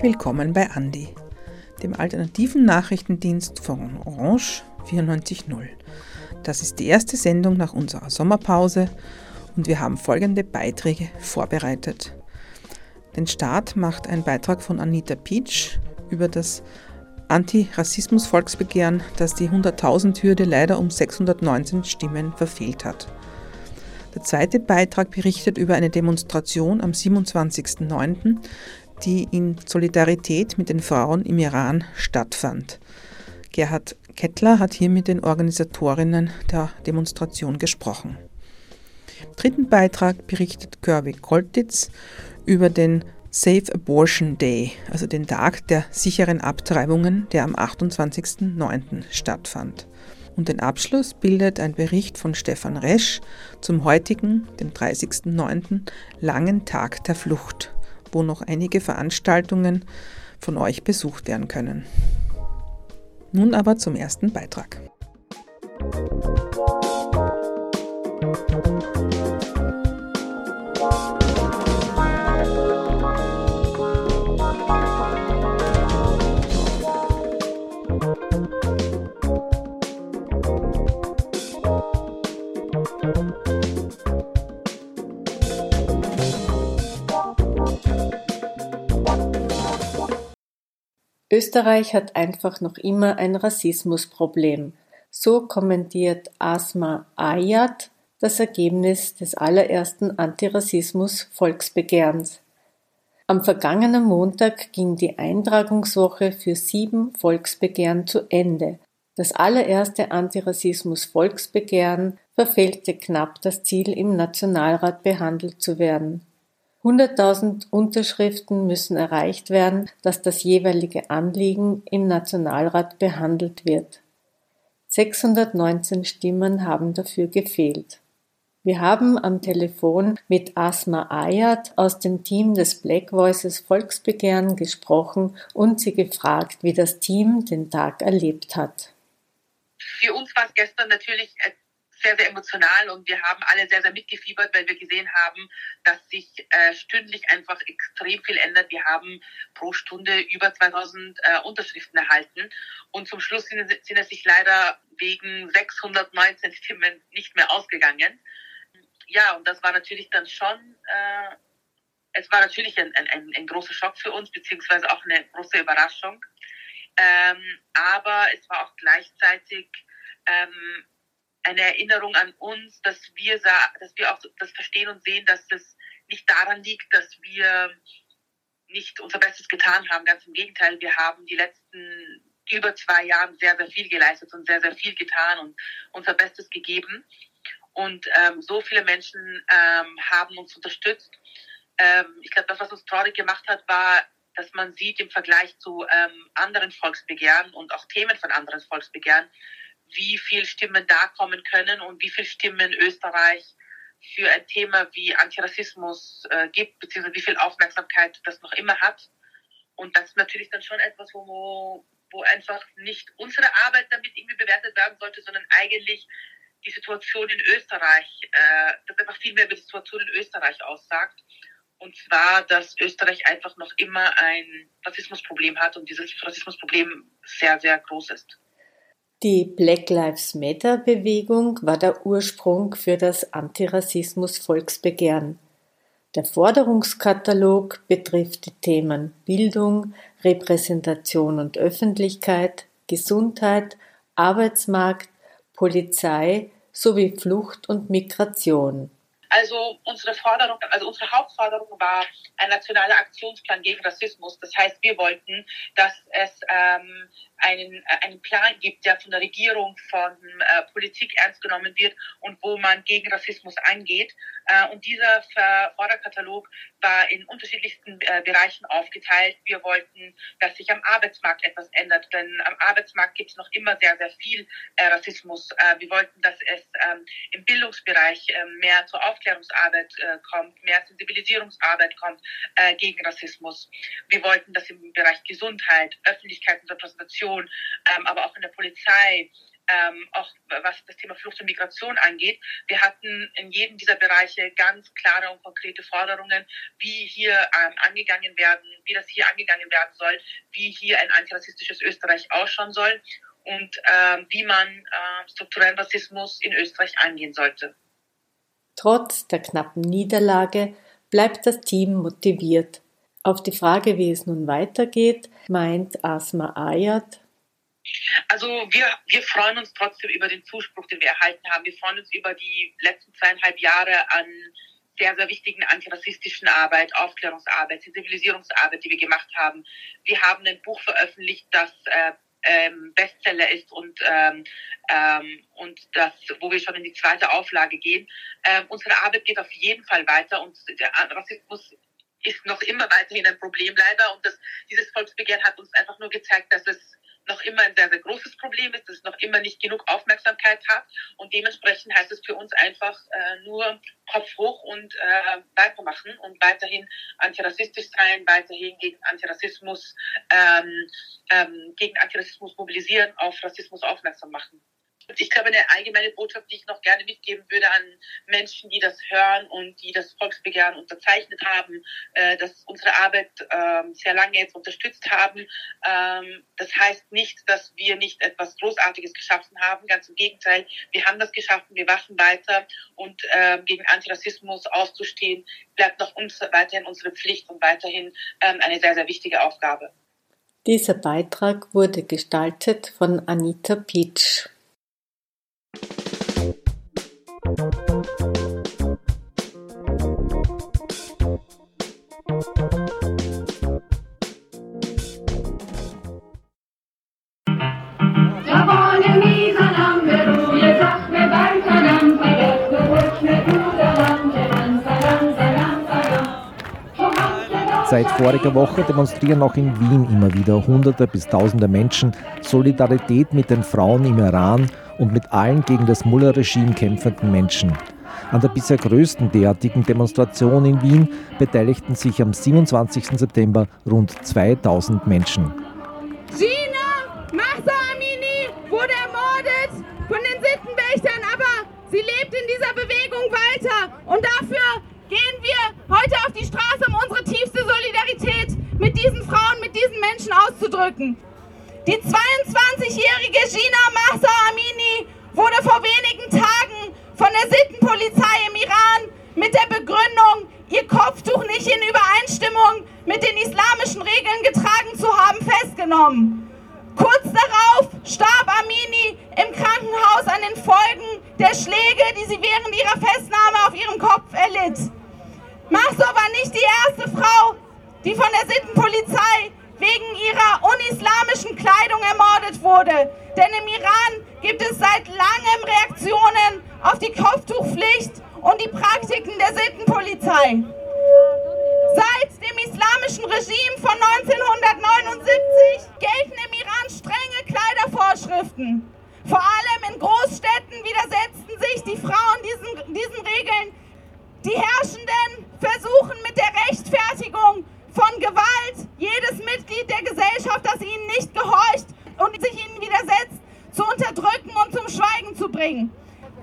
Herzlich willkommen bei Andi, dem alternativen Nachrichtendienst von Orange 94.0. Das ist die erste Sendung nach unserer Sommerpause und wir haben folgende Beiträge vorbereitet. Den Start macht ein Beitrag von Anita Peach über das Anti-Rassismus-Volksbegehren, das die 100.000-Hürde leider um 619 Stimmen verfehlt hat. Der zweite Beitrag berichtet über eine Demonstration am 27.09., die in Solidarität mit den Frauen im Iran stattfand. Gerhard Kettler hat hier mit den Organisatorinnen der Demonstration gesprochen. Im dritten Beitrag berichtet Kirby Koltitz über den Safe Abortion Day, also den Tag der sicheren Abtreibungen, der am 28.09. stattfand. Und den Abschluss bildet ein Bericht von Stefan Resch zum heutigen, dem 30.09., langen Tag der Flucht, wo noch einige Veranstaltungen von euch besucht werden können. Nun aber zum ersten Beitrag. Österreich hat einfach noch immer ein Rassismusproblem. So kommentiert Asma Ayat das Ergebnis des allerersten Antirassismus-Volksbegehrens. Am vergangenen Montag ging die Eintragungswoche für sieben Volksbegehren zu Ende. Das allererste Antirassismus-Volksbegehren verfehlte knapp das Ziel, im Nationalrat behandelt zu werden. 100.000 Unterschriften müssen erreicht werden, dass das jeweilige Anliegen im Nationalrat behandelt wird. 619 Stimmen haben dafür gefehlt. Wir haben am Telefon mit Asma Ayat aus dem Team des Black Voices Volksbegehren gesprochen und sie gefragt, wie das Team den Tag erlebt hat. Für uns war es gestern natürlich sehr, sehr emotional und wir haben alle sehr, sehr mitgefiebert, weil wir gesehen haben, dass sich äh, stündlich einfach extrem viel ändert. Wir haben pro Stunde über 2000 äh, Unterschriften erhalten und zum Schluss sind, sind es sich leider wegen 619 Stimmen nicht mehr ausgegangen. Ja, und das war natürlich dann schon, äh, es war natürlich ein, ein, ein großer Schock für uns, beziehungsweise auch eine große Überraschung. Ähm, aber es war auch gleichzeitig ähm, eine Erinnerung an uns, dass wir, dass wir auch das verstehen und sehen, dass es nicht daran liegt, dass wir nicht unser Bestes getan haben. Ganz im Gegenteil, wir haben die letzten über zwei Jahre sehr, sehr viel geleistet und sehr, sehr viel getan und unser Bestes gegeben. Und ähm, so viele Menschen ähm, haben uns unterstützt. Ähm, ich glaube, das, was uns traurig gemacht hat, war, dass man sieht im Vergleich zu ähm, anderen Volksbegehren und auch Themen von anderen Volksbegehren, wie viel Stimmen da kommen können und wie viel Stimmen Österreich für ein Thema wie Antirassismus äh, gibt, beziehungsweise wie viel Aufmerksamkeit das noch immer hat. Und das ist natürlich dann schon etwas, wo, wo einfach nicht unsere Arbeit damit irgendwie bewertet werden sollte, sondern eigentlich die Situation in Österreich, äh, das einfach viel mehr über die Situation in Österreich aussagt. Und zwar, dass Österreich einfach noch immer ein Rassismusproblem hat und dieses Rassismusproblem sehr, sehr groß ist. Die Black Lives Matter Bewegung war der Ursprung für das Antirassismus-Volksbegehren. Der Forderungskatalog betrifft die Themen Bildung, Repräsentation und Öffentlichkeit, Gesundheit, Arbeitsmarkt, Polizei sowie Flucht und Migration. Also unsere Forderung, also unsere Hauptforderung war ein nationaler Aktionsplan gegen Rassismus. Das heißt, wir wollten, dass es ähm, einen, äh, einen Plan gibt, der von der Regierung, von äh, Politik ernst genommen wird und wo man gegen Rassismus angeht. Äh, und dieser Forderkatalog war in unterschiedlichsten äh, Bereichen aufgeteilt. Wir wollten, dass sich am Arbeitsmarkt etwas ändert, denn am Arbeitsmarkt gibt es noch immer sehr, sehr viel äh, Rassismus. Äh, wir wollten, dass es ähm, im Bildungsbereich ähm, mehr zur Aufklärungsarbeit kommt, mehr Sensibilisierungsarbeit kommt gegen Rassismus. Wir wollten, dass im Bereich Gesundheit, Öffentlichkeit und Repräsentation ähm, aber auch in der Polizei ähm, auch was das Thema Flucht und Migration angeht. Wir hatten in jedem dieser Bereiche ganz klare und konkrete Forderungen, wie hier ähm, angegangen werden, wie das hier angegangen werden soll, wie hier ein antirassistisches Österreich ausschauen soll und ähm, wie man äh, strukturellen Rassismus in Österreich angehen sollte. Trotz der knappen Niederlage bleibt das Team motiviert. Auf die Frage, wie es nun weitergeht, meint Asma Ayat, also wir, wir freuen uns trotzdem über den Zuspruch, den wir erhalten haben. Wir freuen uns über die letzten zweieinhalb Jahre an sehr, sehr wichtigen antirassistischen Arbeit, Aufklärungsarbeit, Sensibilisierungsarbeit, die wir gemacht haben. Wir haben ein Buch veröffentlicht, das äh, ähm, Bestseller ist und ähm, ähm, und das, wo wir schon in die zweite Auflage gehen. Ähm, unsere Arbeit geht auf jeden Fall weiter und der Rassismus ist noch immer weiterhin ein Problem leider und das, dieses Volksbegehren hat uns einfach nur gezeigt, dass es noch immer ein sehr, sehr großes Problem ist, dass es noch immer nicht genug Aufmerksamkeit hat. Und dementsprechend heißt es für uns einfach äh, nur Kopf hoch und äh, weitermachen und weiterhin antirassistisch sein, weiterhin gegen Antirassismus, ähm, ähm, gegen Antirassismus mobilisieren, auf Rassismus aufmerksam machen ich glaube, eine allgemeine Botschaft, die ich noch gerne mitgeben würde an Menschen, die das hören und die das Volksbegehren unterzeichnet haben, äh, dass unsere Arbeit äh, sehr lange jetzt unterstützt haben. Ähm, das heißt nicht, dass wir nicht etwas Großartiges geschaffen haben. Ganz im Gegenteil, wir haben das geschaffen, wir wachen weiter und äh, gegen Antirassismus auszustehen, bleibt noch uns weiterhin unsere Pflicht und weiterhin ähm, eine sehr, sehr wichtige Aufgabe. Dieser Beitrag wurde gestaltet von Anita Pietsch. Seit voriger Woche demonstrieren auch in Wien immer wieder Hunderte bis Tausende Menschen Solidarität mit den Frauen im Iran und mit allen gegen das Mullah-Regime kämpfenden Menschen. An der bisher größten derartigen Demonstration in Wien beteiligten sich am 27. September rund 2000 Menschen. Gina Mahsa Amini wurde ermordet von den Sittenwächtern, aber sie lebt in dieser Bewegung weiter. Und dafür gehen wir heute auf die Straße, diesen Frauen, mit diesen Menschen auszudrücken. Die 22-jährige Gina Mahsa Amini wurde vor wenigen Tagen von der Sittenpolizei im Iran mit der Begründung, ihr Kopftuch nicht in Übereinstimmung mit den islamischen Regeln getragen zu haben, festgenommen. Kurz darauf starb Amini im Krankenhaus an den Folgen der Schläge, die sie während ihrer Festnahme auf ihrem Kopf erlitt. Mahsa war nicht die erste Frau, die von der Sittenpolizei wegen ihrer unislamischen Kleidung ermordet wurde. Denn im Iran gibt es seit langem Reaktionen auf die Kopftuchpflicht und die Praktiken der Sittenpolizei. Seit dem islamischen Regime von 1979 gelten im Iran strenge Kleidervorschriften. Vor allem in Großstädten widersetzten sich die Frauen diesen, diesen Regeln. Die Herrschenden versuchen mit der Rechtfertigung von Gewalt jedes Mitglied der Gesellschaft, das ihnen nicht gehorcht und sich ihnen widersetzt, zu unterdrücken und zum Schweigen zu bringen.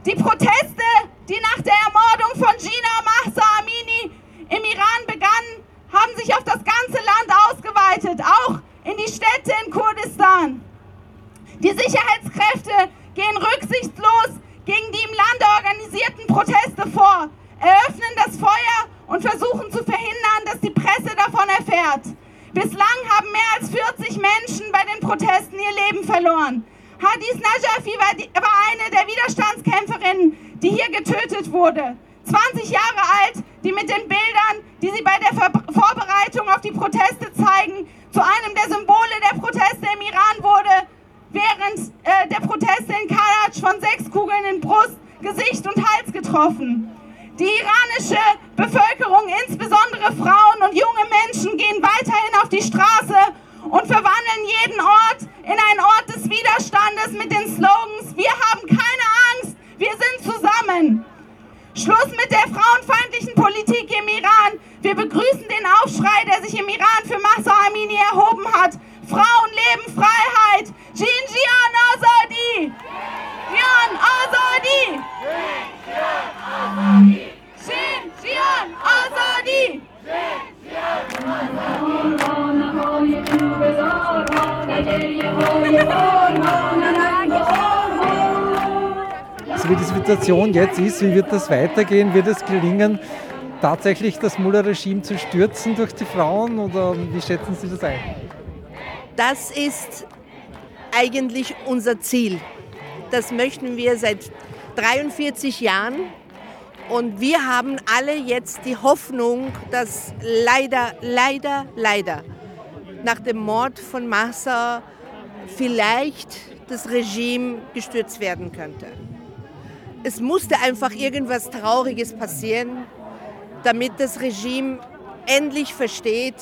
Die Proteste, die nach der Ermordung von Gina Mahsa Amini im Iran begannen, haben sich auf das ganze Land ausgeweitet, auch in die Städte in Kurdistan. Die Sicherheitskräfte gehen rücksichtslos gegen die im Lande organisierten Proteste vor, eröffnen das Feuer und versuchen zu verhindern, dass die Presse davon erfährt. Bislang haben mehr als 40 Menschen bei den Protesten ihr Leben verloren. Hadis Najafi war, war eine der Widerstandskämpferinnen, die hier getötet wurde. 20 Jahre alt, die mit den Bildern, die sie bei der Ver Vorbereitung auf die Proteste zeigen, zu einem der Symbole der Proteste im Iran wurde, während äh, der Proteste in Karaj von sechs Kugeln in Brust, Gesicht und Hals getroffen. Die iranische Bevölkerung, insbesondere Frauen und junge Menschen, gehen weiterhin auf die Straße und verwandeln jeden Ort in einen Ort des Widerstandes mit den Slogans Wir haben keine Angst, wir sind zusammen. Schluss mit der frauenfeindlichen Politik im Iran. Wir begrüßen den Aufschrei, der sich im Iran für Massa Amini erhoben hat. Frauen leben Freiheit. Jinjian Azadi! Jinjian Azadi! Jinjian Azadi! Jinjian Azadi! So wie die Situation jetzt ist, wie wird das weitergehen? Wird es gelingen, tatsächlich das Mullah-Regime zu stürzen durch die Frauen oder wie schätzen Sie das ein? Das ist eigentlich unser Ziel. Das möchten wir seit 43 Jahren. Und wir haben alle jetzt die Hoffnung, dass leider, leider, leider nach dem Mord von Massa vielleicht das Regime gestürzt werden könnte. Es musste einfach irgendwas Trauriges passieren, damit das Regime endlich versteht,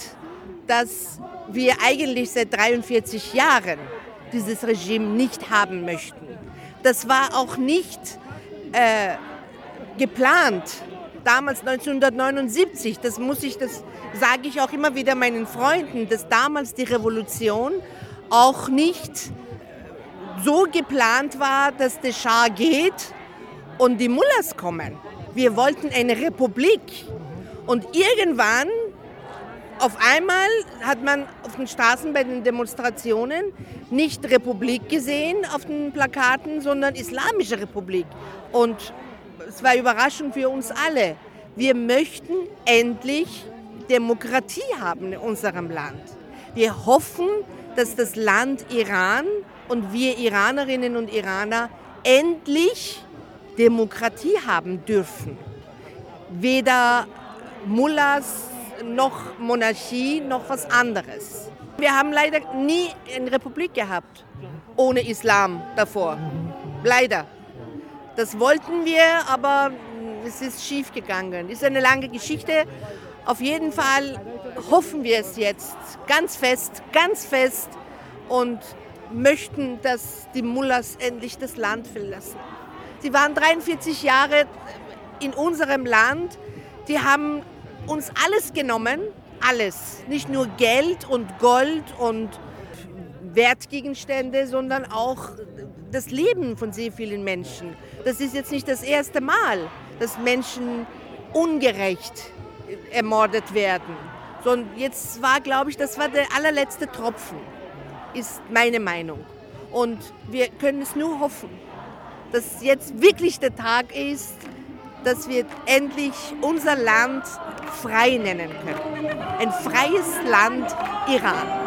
dass wir eigentlich seit 43 Jahren dieses Regime nicht haben möchten. Das war auch nicht äh, geplant. Damals 1979, das muss ich, das sage ich auch immer wieder meinen Freunden, dass damals die Revolution auch nicht so geplant war, dass der Schah geht und die Mullahs kommen. Wir wollten eine Republik. Und irgendwann, auf einmal, hat man auf den Straßen bei den Demonstrationen nicht Republik gesehen auf den Plakaten, sondern Islamische Republik. Und es war Überraschung für uns alle. Wir möchten endlich Demokratie haben in unserem Land. Wir hoffen, dass das Land Iran und wir Iranerinnen und Iraner endlich Demokratie haben dürfen. Weder Mullahs noch Monarchie noch was anderes. Wir haben leider nie eine Republik gehabt ohne Islam davor. Leider. Das wollten wir, aber es ist schief gegangen. Ist eine lange Geschichte. Auf jeden Fall hoffen wir es jetzt ganz fest, ganz fest und möchten, dass die Mullahs endlich das Land verlassen. Sie waren 43 Jahre in unserem Land. Die haben uns alles genommen, alles. Nicht nur Geld und Gold und Wertgegenstände, sondern auch das Leben von sehr vielen Menschen. Das ist jetzt nicht das erste Mal, dass Menschen ungerecht ermordet werden. Sondern jetzt war, glaube ich, das war der allerletzte Tropfen, ist meine Meinung. Und wir können es nur hoffen, dass jetzt wirklich der Tag ist, dass wir endlich unser Land frei nennen können. Ein freies Land Iran.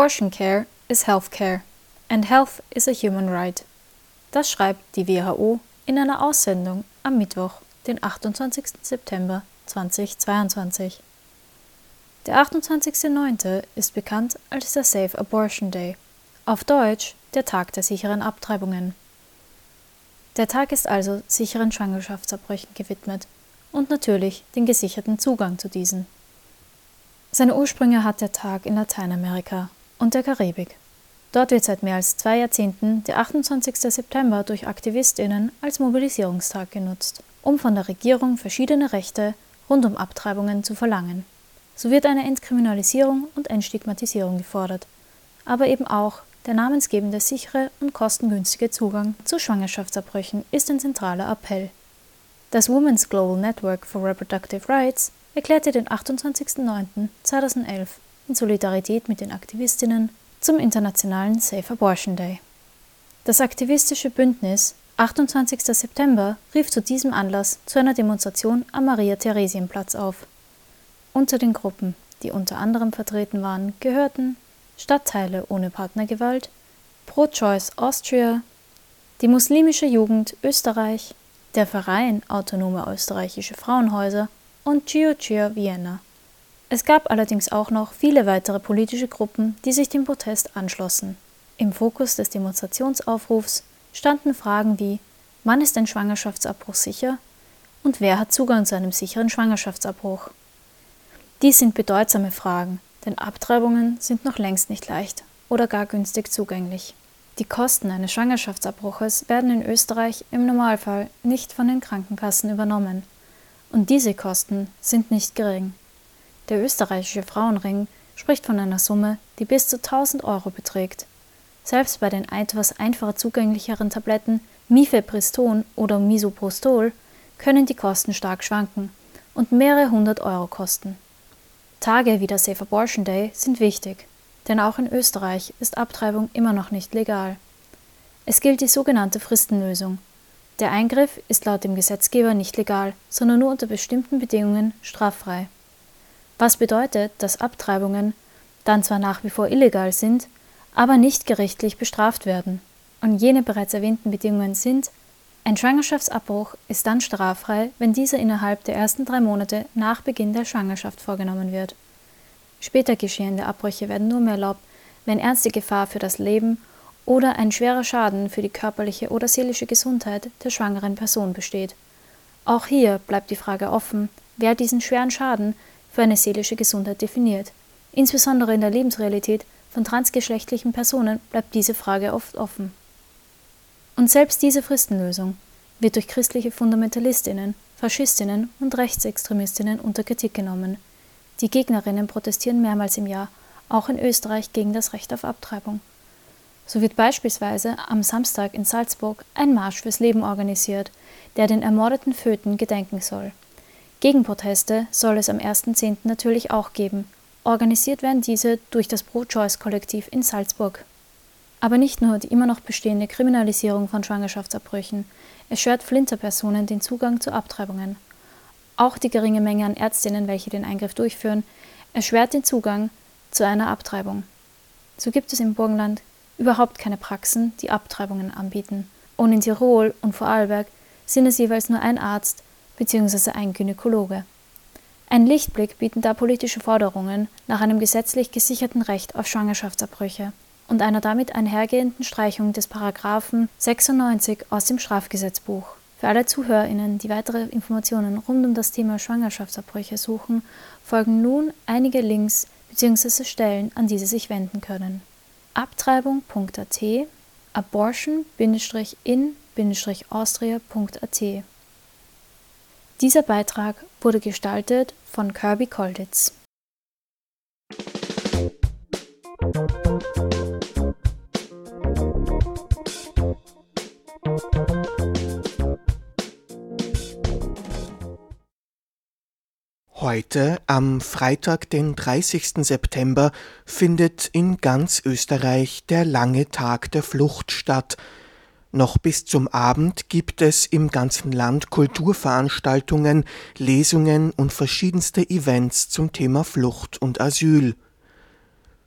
Abortion care is health care and health is a human right. Das schreibt die WHO in einer Aussendung am Mittwoch, den 28. September 2022. Der 28.09. ist bekannt als der Safe Abortion Day, auf Deutsch der Tag der sicheren Abtreibungen. Der Tag ist also sicheren Schwangerschaftsabbrüchen gewidmet und natürlich den gesicherten Zugang zu diesen. Seine Ursprünge hat der Tag in Lateinamerika und der Karibik. Dort wird seit mehr als zwei Jahrzehnten der 28. September durch Aktivistinnen als Mobilisierungstag genutzt, um von der Regierung verschiedene Rechte rund um Abtreibungen zu verlangen. So wird eine Entkriminalisierung und Entstigmatisierung gefordert, aber eben auch der namensgebende sichere und kostengünstige Zugang zu Schwangerschaftsabbrüchen ist ein zentraler Appell. Das Women's Global Network for Reproductive Rights erklärte den 28.09.2011 in Solidarität mit den Aktivistinnen zum Internationalen Safe Abortion Day. Das aktivistische Bündnis 28. September rief zu diesem Anlass zu einer Demonstration am Maria-Theresien-Platz auf. Unter den Gruppen, die unter anderem vertreten waren, gehörten Stadtteile ohne Partnergewalt, Pro-Choice Austria, die muslimische Jugend Österreich, der Verein Autonome Österreichische Frauenhäuser und Gio Gio Vienna. Es gab allerdings auch noch viele weitere politische Gruppen, die sich dem Protest anschlossen. Im Fokus des Demonstrationsaufrufs standen Fragen wie Wann ist ein Schwangerschaftsabbruch sicher? und wer hat Zugang zu einem sicheren Schwangerschaftsabbruch? Dies sind bedeutsame Fragen, denn Abtreibungen sind noch längst nicht leicht oder gar günstig zugänglich. Die Kosten eines Schwangerschaftsabbruches werden in Österreich im Normalfall nicht von den Krankenkassen übernommen. Und diese Kosten sind nicht gering. Der österreichische Frauenring spricht von einer Summe, die bis zu 1000 Euro beträgt. Selbst bei den etwas einfacher zugänglicheren Tabletten Mifepriston oder Misoprostol können die Kosten stark schwanken und mehrere hundert Euro kosten. Tage wie der Safe Abortion Day sind wichtig, denn auch in Österreich ist Abtreibung immer noch nicht legal. Es gilt die sogenannte Fristenlösung. Der Eingriff ist laut dem Gesetzgeber nicht legal, sondern nur unter bestimmten Bedingungen straffrei. Was bedeutet, dass Abtreibungen dann zwar nach wie vor illegal sind, aber nicht gerichtlich bestraft werden. Und jene bereits erwähnten Bedingungen sind, ein Schwangerschaftsabbruch ist dann straffrei, wenn dieser innerhalb der ersten drei Monate nach Beginn der Schwangerschaft vorgenommen wird. Später geschehende Abbrüche werden nur mehr erlaubt, wenn ernste Gefahr für das Leben oder ein schwerer Schaden für die körperliche oder seelische Gesundheit der schwangeren Person besteht. Auch hier bleibt die Frage offen, wer diesen schweren Schaden für eine seelische Gesundheit definiert. Insbesondere in der Lebensrealität von transgeschlechtlichen Personen bleibt diese Frage oft offen. Und selbst diese Fristenlösung wird durch christliche Fundamentalistinnen, Faschistinnen und Rechtsextremistinnen unter Kritik genommen. Die Gegnerinnen protestieren mehrmals im Jahr, auch in Österreich, gegen das Recht auf Abtreibung. So wird beispielsweise am Samstag in Salzburg ein Marsch fürs Leben organisiert, der den ermordeten Föten gedenken soll. Gegenproteste soll es am 1.10. natürlich auch geben. Organisiert werden diese durch das Pro-Choice-Kollektiv in Salzburg. Aber nicht nur die immer noch bestehende Kriminalisierung von Schwangerschaftsabbrüchen erschwert Flinterpersonen den Zugang zu Abtreibungen. Auch die geringe Menge an Ärztinnen, welche den Eingriff durchführen, erschwert den Zugang zu einer Abtreibung. So gibt es im Burgenland überhaupt keine Praxen, die Abtreibungen anbieten. Und in Tirol und Vorarlberg sind es jeweils nur ein Arzt bzw. ein Gynäkologe. Ein Lichtblick bieten da politische Forderungen nach einem gesetzlich gesicherten Recht auf Schwangerschaftsabbrüche und einer damit einhergehenden Streichung des Paragraphen 96 aus dem Strafgesetzbuch. Für alle ZuhörerInnen, die weitere Informationen rund um das Thema Schwangerschaftsabbrüche suchen, folgen nun einige Links bzw. Stellen, an die Sie sich wenden können. Abtreibung.at abortion-in-austria.at Dieser Beitrag wurde gestaltet von Kirby Kolditz. Heute, am Freitag, den 30. September, findet in ganz Österreich der lange Tag der Flucht statt. Noch bis zum Abend gibt es im ganzen Land Kulturveranstaltungen, Lesungen und verschiedenste Events zum Thema Flucht und Asyl.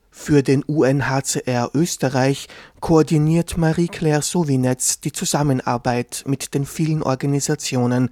Für den UNHCR Österreich koordiniert Marie-Claire Sowinetz die Zusammenarbeit mit den vielen Organisationen,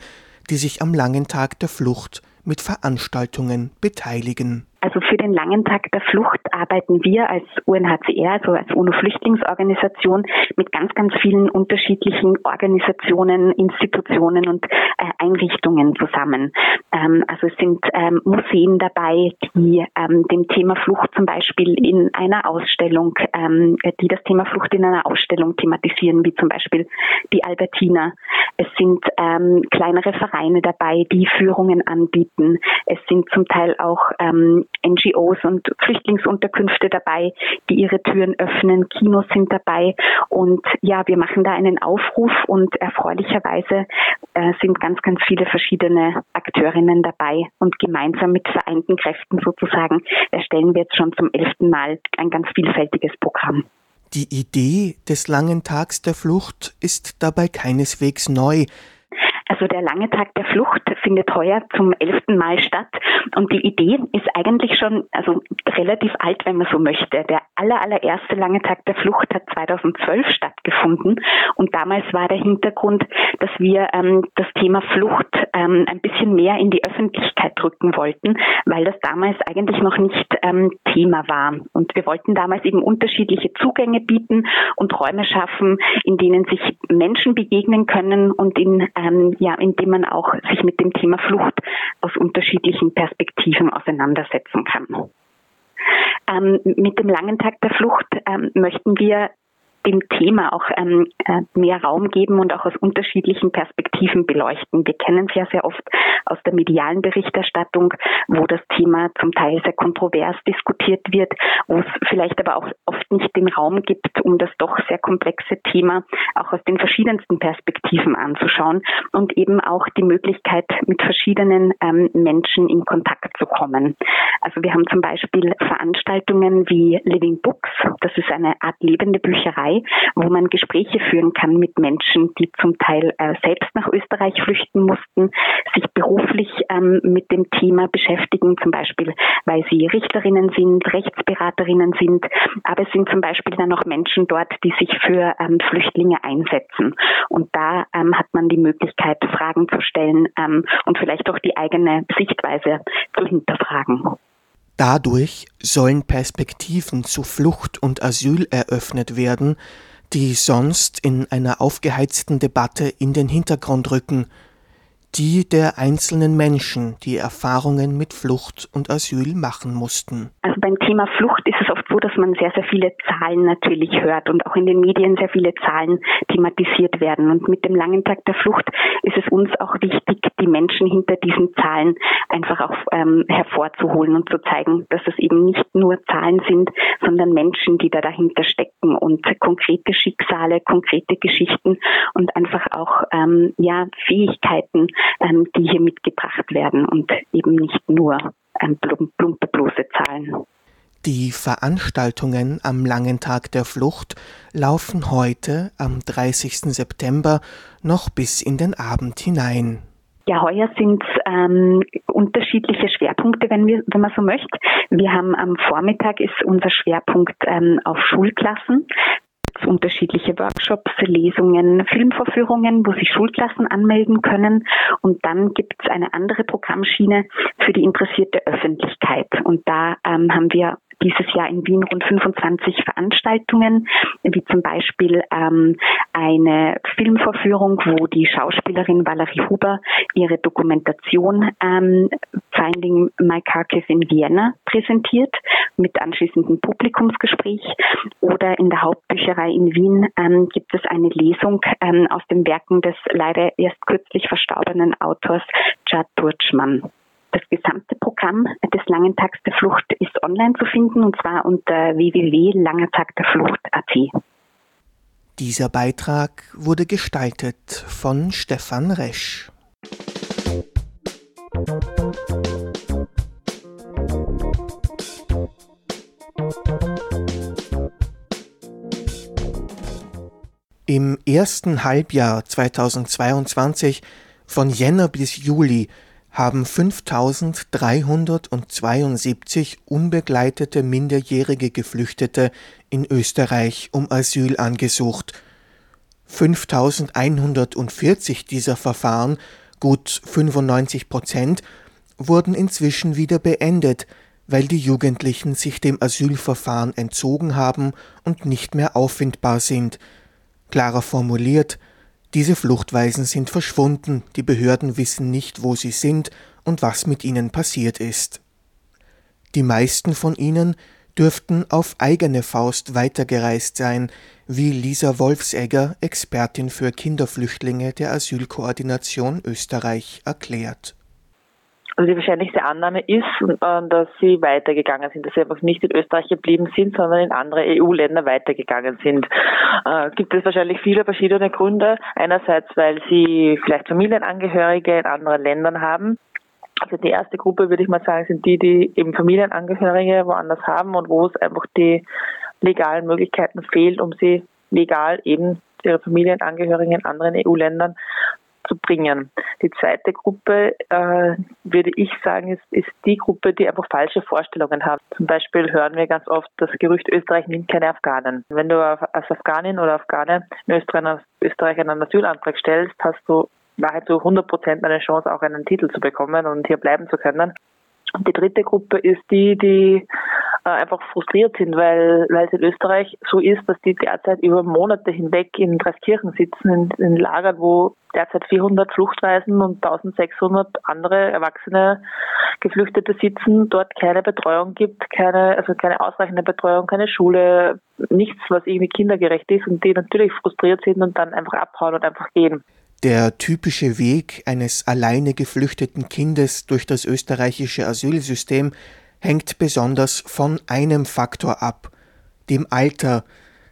die sich am langen Tag der Flucht mit Veranstaltungen beteiligen. Also für den langen Tag der Flucht arbeiten wir als UNHCR, also als UNO-Flüchtlingsorganisation, mit ganz, ganz vielen unterschiedlichen Organisationen, Institutionen und äh, Einrichtungen zusammen. Ähm, also es sind ähm, Museen dabei, die ähm, dem Thema Flucht zum Beispiel in einer Ausstellung, ähm, die das Thema Flucht in einer Ausstellung thematisieren, wie zum Beispiel die Albertina. Es sind ähm, kleinere Vereine dabei, die Führungen anbieten. Es sind zum Teil auch ähm, NGOs und Flüchtlingsunterkünfte dabei, die ihre Türen öffnen. Kinos sind dabei. Und ja, wir machen da einen Aufruf und erfreulicherweise äh, sind ganz, ganz viele verschiedene Akteurinnen dabei. Und gemeinsam mit vereinten Kräften sozusagen erstellen wir jetzt schon zum elften Mal ein ganz vielfältiges Programm. Die Idee des langen Tags der Flucht ist dabei keineswegs neu. Also der lange Tag der Flucht findet heuer zum elften Mal statt und die Idee ist eigentlich schon also relativ alt, wenn man so möchte. Der aller, allererste lange Tag der Flucht hat 2012 stattgefunden und damals war der Hintergrund, dass wir ähm, das Thema Flucht ähm, ein bisschen mehr in die Öffentlichkeit drücken wollten, weil das damals eigentlich noch nicht ähm, Thema war. Und wir wollten damals eben unterschiedliche Zugänge bieten und Räume schaffen, in denen sich Menschen begegnen können und in ähm, ja, indem man auch sich mit dem Thema Flucht aus unterschiedlichen Perspektiven auseinandersetzen kann. Ähm, mit dem langen Tag der Flucht ähm, möchten wir dem Thema auch ähm, äh, mehr Raum geben und auch aus unterschiedlichen Perspektiven beleuchten. Wir kennen es ja sehr oft aus der medialen Berichterstattung, wo das Thema zum Teil sehr kontrovers diskutiert wird, wo es vielleicht aber auch oft nicht den Raum gibt, um das doch sehr komplexe Thema auch aus den verschiedensten Perspektiven anzuschauen und eben auch die Möglichkeit, mit verschiedenen ähm, Menschen in Kontakt zu kommen. Also wir haben zum Beispiel Veranstaltungen wie Living Books, das ist eine Art lebende Bücherei, Bücherei, wo man Gespräche führen kann mit Menschen, die zum Teil äh, selbst nach Österreich flüchten mussten, sich beruflich ähm, mit dem Thema beschäftigen, zum Beispiel, weil sie Richterinnen sind, Rechtsberaterinnen sind, aber es sind zum Beispiel dann auch Menschen dort, die sich für ähm, Flüchtlinge einsetzen. Und da ähm, hat man die Möglichkeit, Fragen zu stellen ähm, und vielleicht auch die eigene Sichtweise zu hinterfragen. Dadurch sollen Perspektiven zu Flucht und Asyl eröffnet werden, die sonst in einer aufgeheizten Debatte in den Hintergrund rücken, die der einzelnen Menschen, die Erfahrungen mit Flucht und Asyl machen mussten. Also beim Thema Flucht ist es so, dass man sehr, sehr viele Zahlen natürlich hört und auch in den Medien sehr viele Zahlen thematisiert werden. Und mit dem langen Tag der Flucht ist es uns auch wichtig, die Menschen hinter diesen Zahlen einfach auch ähm, hervorzuholen und zu zeigen, dass es eben nicht nur Zahlen sind, sondern Menschen, die da dahinter stecken und konkrete Schicksale, konkrete Geschichten und einfach auch ähm, ja Fähigkeiten, ähm, die hier mitgebracht werden und eben nicht nur ähm, plumpe, bloße Zahlen. Die Veranstaltungen am langen Tag der Flucht laufen heute, am 30. September, noch bis in den Abend hinein. Ja, heuer sind es ähm, unterschiedliche Schwerpunkte, wenn, wir, wenn man so möchte. Wir haben am Vormittag ist unser Schwerpunkt ähm, auf Schulklassen unterschiedliche Workshops, Lesungen, Filmvorführungen, wo sich Schulklassen anmelden können. Und dann gibt es eine andere Programmschiene für die interessierte Öffentlichkeit. Und da ähm, haben wir dieses Jahr in Wien rund 25 Veranstaltungen, wie zum Beispiel ähm, eine Filmvorführung, wo die Schauspielerin Valerie Huber ihre Dokumentation ähm, Finding My Carcass in Vienna präsentiert mit anschließendem Publikumsgespräch. Oder in der Hauptbücherei in Wien ähm, gibt es eine Lesung ähm, aus den Werken des leider erst kürzlich verstorbenen Autors Judd Turchmann. Das gesamte Programm des Langen Tags der Flucht ist online zu finden und zwar unter www.langertagderflucht.at. Dieser Beitrag wurde gestaltet von Stefan Resch. Im ersten Halbjahr 2022 von Jänner bis Juli haben 5372 unbegleitete minderjährige Geflüchtete in Österreich um Asyl angesucht. 5140 dieser Verfahren, gut 95 Prozent, wurden inzwischen wieder beendet, weil die Jugendlichen sich dem Asylverfahren entzogen haben und nicht mehr auffindbar sind. Klarer formuliert, diese Fluchtweisen sind verschwunden, die Behörden wissen nicht, wo sie sind und was mit ihnen passiert ist. Die meisten von ihnen dürften auf eigene Faust weitergereist sein, wie Lisa Wolfsegger, Expertin für Kinderflüchtlinge der Asylkoordination Österreich, erklärt. Also die wahrscheinlichste Annahme ist, äh, dass sie weitergegangen sind, dass sie einfach nicht in Österreich geblieben sind, sondern in andere EU-Länder weitergegangen sind. Äh, gibt es wahrscheinlich viele verschiedene Gründe. Einerseits, weil sie vielleicht Familienangehörige in anderen Ländern haben. Also die erste Gruppe, würde ich mal sagen, sind die, die eben Familienangehörige woanders haben und wo es einfach die legalen Möglichkeiten fehlt, um sie legal eben ihre Familienangehörigen in anderen EU-Ländern zu bringen. Die zweite Gruppe, äh, würde ich sagen, ist, ist die Gruppe, die einfach falsche Vorstellungen hat. Zum Beispiel hören wir ganz oft das Gerücht, Österreich nimmt keine Afghanen. Wenn du als Afghanin oder Afghane in Österreich, Österreich einen Asylantrag stellst, hast du nahezu 100 Prozent eine Chance, auch einen Titel zu bekommen und hier bleiben zu können. Die dritte Gruppe ist die, die äh, einfach frustriert sind, weil, weil es in Österreich so ist, dass die derzeit über Monate hinweg in Dreiskirchen sitzen, in, in Lagern, wo derzeit 400 Fluchtreisen und 1600 andere erwachsene Geflüchtete sitzen, dort keine Betreuung gibt, keine, also keine ausreichende Betreuung, keine Schule, nichts, was irgendwie kindergerecht ist und die natürlich frustriert sind und dann einfach abhauen und einfach gehen. Der typische Weg eines alleine geflüchteten Kindes durch das österreichische Asylsystem hängt besonders von einem Faktor ab, dem Alter.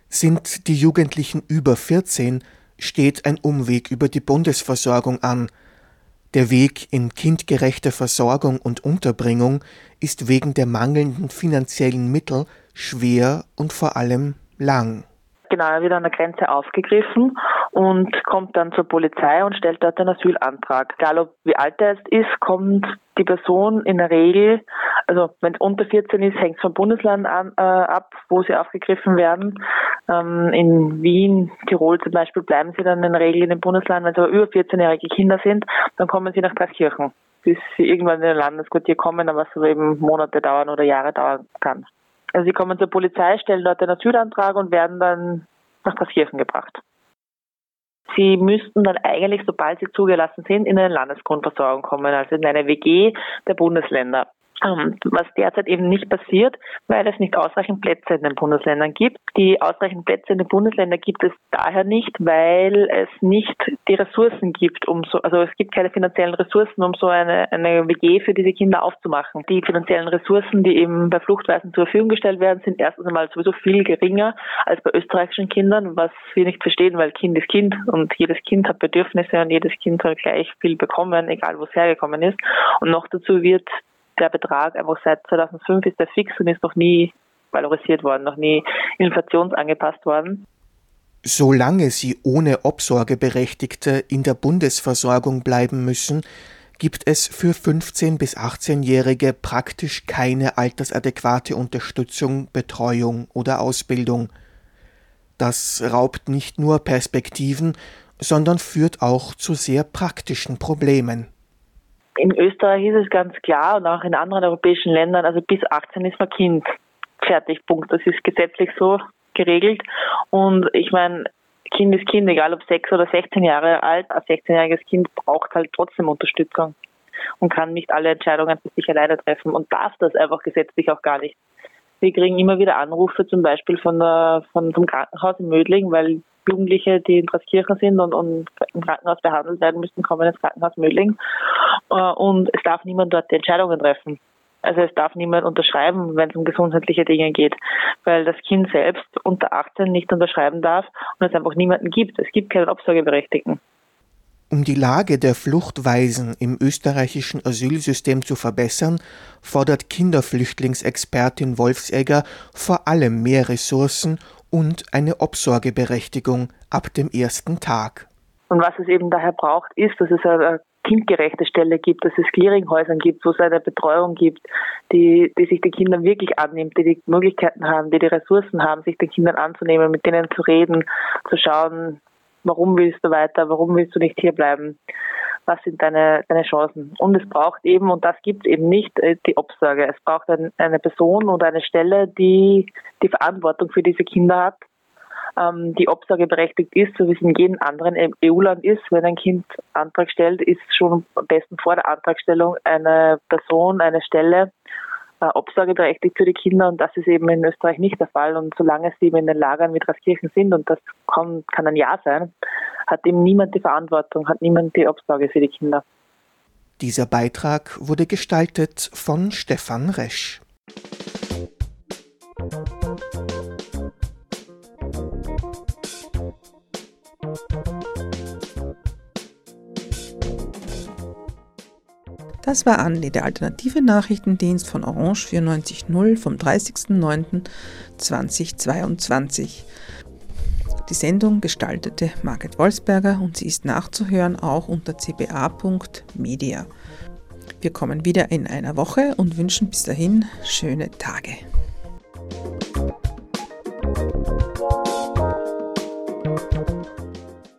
Sind die Jugendlichen über 14, steht ein Umweg über die Bundesversorgung an. Der Weg in kindgerechte Versorgung und Unterbringung ist wegen der mangelnden finanziellen Mittel schwer und vor allem lang genau, er wird an der Grenze aufgegriffen und kommt dann zur Polizei und stellt dort einen Asylantrag. Egal ob wie alt er ist, kommt die Person in der Regel, also wenn es unter 14 ist, hängt es vom Bundesland an, äh, ab, wo sie aufgegriffen werden. Ähm, in Wien, Tirol zum Beispiel bleiben sie dann in der Regel in dem Bundesland. Wenn es aber über 14-jährige Kinder sind, dann kommen sie nach Dreiskirchen, bis sie irgendwann in ein Landesquartier kommen, aber was eben Monate dauern oder Jahre dauern kann. Also sie kommen zur Polizei, stellen dort einen Asylantrag und werden dann nach Paskirchen gebracht. Sie müssten dann eigentlich, sobald sie zugelassen sind, in eine Landesgrundversorgung kommen, also in eine WG der Bundesländer. Ähm, was derzeit eben nicht passiert, weil es nicht ausreichend Plätze in den Bundesländern gibt. Die ausreichend Plätze in den Bundesländern gibt es daher nicht, weil es nicht die Ressourcen gibt, um so, also es gibt keine finanziellen Ressourcen, um so eine, eine WG für diese Kinder aufzumachen. Die finanziellen Ressourcen, die eben bei Fluchtweisen zur Verfügung gestellt werden, sind erstens einmal sowieso viel geringer als bei österreichischen Kindern, was wir nicht verstehen, weil Kind ist Kind und jedes Kind hat Bedürfnisse und jedes Kind soll gleich viel bekommen, egal wo es hergekommen ist. Und noch dazu wird der Betrag einfach seit 2005 ist der fix und ist noch nie valorisiert worden, noch nie inflationsangepasst worden. Solange sie ohne Obsorgeberechtigte in der Bundesversorgung bleiben müssen, gibt es für 15- bis 18-Jährige praktisch keine altersadäquate Unterstützung, Betreuung oder Ausbildung. Das raubt nicht nur Perspektiven, sondern führt auch zu sehr praktischen Problemen. In Österreich ist es ganz klar und auch in anderen europäischen Ländern, also bis 18 ist man Kind. Fertig, Punkt. Das ist gesetzlich so geregelt. Und ich meine, Kind ist Kind, egal ob 6 oder 16 Jahre alt. Ein 16-jähriges Kind braucht halt trotzdem Unterstützung und kann nicht alle Entscheidungen für sich alleine treffen und darf das einfach gesetzlich auch gar nicht. Wir kriegen immer wieder Anrufe zum Beispiel von der, von, vom Krankenhaus in Mödling, weil Jugendliche, die in Draskirchen sind und, und im Krankenhaus behandelt werden müssen, kommen ins Krankenhaus Mödling. Äh, und es darf niemand dort die Entscheidungen treffen. Also es darf niemand unterschreiben, wenn es um gesundheitliche Dinge geht, weil das Kind selbst unter 18 nicht unterschreiben darf und es einfach niemanden gibt. Es gibt keinen Obsorgeberechtigten. Um die Lage der Fluchtweisen im österreichischen Asylsystem zu verbessern, fordert Kinderflüchtlingsexpertin Wolfsegger vor allem mehr Ressourcen und eine Obsorgeberechtigung ab dem ersten Tag. Und was es eben daher braucht, ist, dass es eine kindgerechte Stelle gibt, dass es Clearinghäusern gibt, wo es eine Betreuung gibt, die, die sich den Kindern wirklich annimmt, die die Möglichkeiten haben, die die Ressourcen haben, sich den Kindern anzunehmen, mit denen zu reden, zu schauen, warum willst du weiter, warum willst du nicht hierbleiben, was sind deine, deine Chancen. Und es braucht eben, und das gibt es eben nicht, äh, die Obsorge. Es braucht ein, eine Person oder eine Stelle, die die Verantwortung für diese Kinder hat, ähm, die Obsorge berechtigt ist, so wie es in jedem anderen EU-Land ist. Wenn ein Kind Antrag stellt, ist schon am besten vor der Antragstellung eine Person, eine Stelle, äh, obsorgeberechtigt für die Kinder und das ist eben in Österreich nicht der Fall. Und solange sie eben in den Lagern mit Raskirchen sind, und das kann, kann ein Jahr sein, hat eben niemand die Verantwortung, hat niemand die Obsorge für die Kinder. Dieser Beitrag wurde gestaltet von Stefan Resch. Das war Anli, der alternative Nachrichtendienst von Orange 94.0 vom 30.09.2022. Die Sendung gestaltete Margret Wolfsberger und sie ist nachzuhören auch unter cba.media. Wir kommen wieder in einer Woche und wünschen bis dahin schöne Tage.